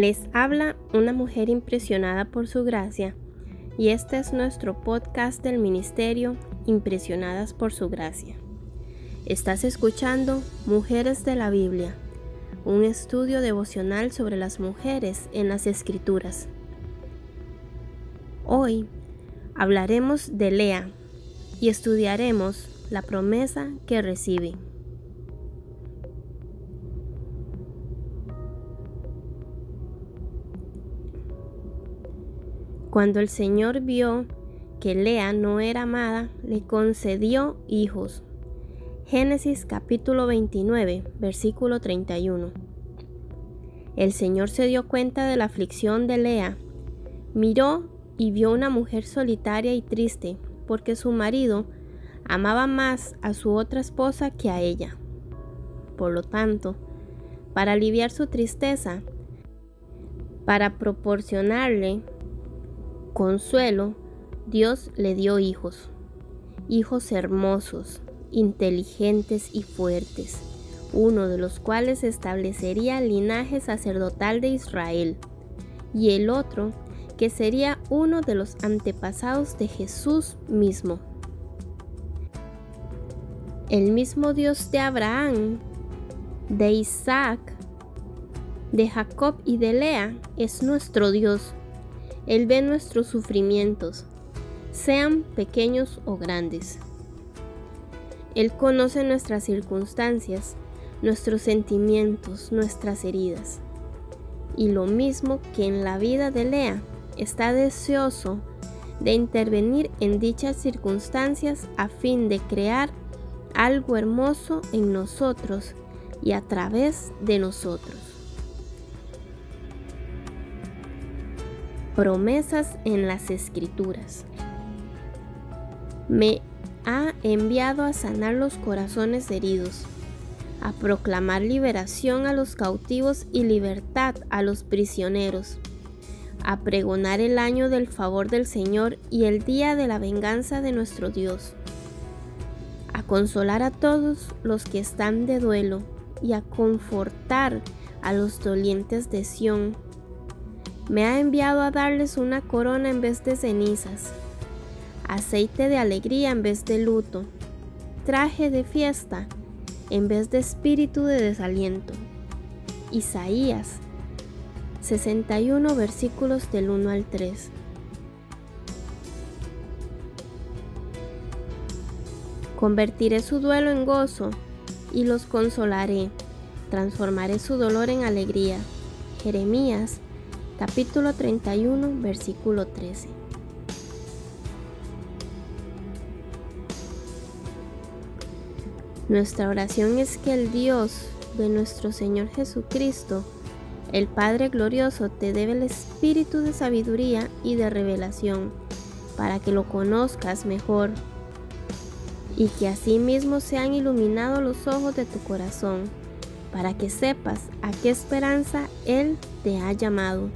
Les habla una mujer impresionada por su gracia y este es nuestro podcast del ministerio Impresionadas por su gracia. Estás escuchando Mujeres de la Biblia, un estudio devocional sobre las mujeres en las escrituras. Hoy hablaremos de Lea y estudiaremos la promesa que recibe. Cuando el Señor vio que Lea no era amada, le concedió hijos. Génesis capítulo 29, versículo 31. El Señor se dio cuenta de la aflicción de Lea. Miró y vio una mujer solitaria y triste, porque su marido amaba más a su otra esposa que a ella. Por lo tanto, para aliviar su tristeza, para proporcionarle consuelo, Dios le dio hijos, hijos hermosos, inteligentes y fuertes, uno de los cuales establecería el linaje sacerdotal de Israel, y el otro que sería uno de los antepasados de Jesús mismo. El mismo Dios de Abraham, de Isaac, de Jacob y de Lea es nuestro Dios él ve nuestros sufrimientos, sean pequeños o grandes. Él conoce nuestras circunstancias, nuestros sentimientos, nuestras heridas. Y lo mismo que en la vida de Lea, está deseoso de intervenir en dichas circunstancias a fin de crear algo hermoso en nosotros y a través de nosotros. Promesas en las escrituras. Me ha enviado a sanar los corazones heridos, a proclamar liberación a los cautivos y libertad a los prisioneros, a pregonar el año del favor del Señor y el día de la venganza de nuestro Dios, a consolar a todos los que están de duelo y a confortar a los dolientes de Sión me ha enviado a darles una corona en vez de cenizas, aceite de alegría en vez de luto, traje de fiesta en vez de espíritu de desaliento. Isaías 61 versículos del 1 al 3. Convertiré su duelo en gozo y los consolaré. Transformaré su dolor en alegría. Jeremías capítulo 31, versículo 13. Nuestra oración es que el Dios de nuestro Señor Jesucristo, el Padre glorioso, te debe el espíritu de sabiduría y de revelación para que lo conozcas mejor y que asimismo sean iluminados los ojos de tu corazón para que sepas a qué esperanza Él te ha llamado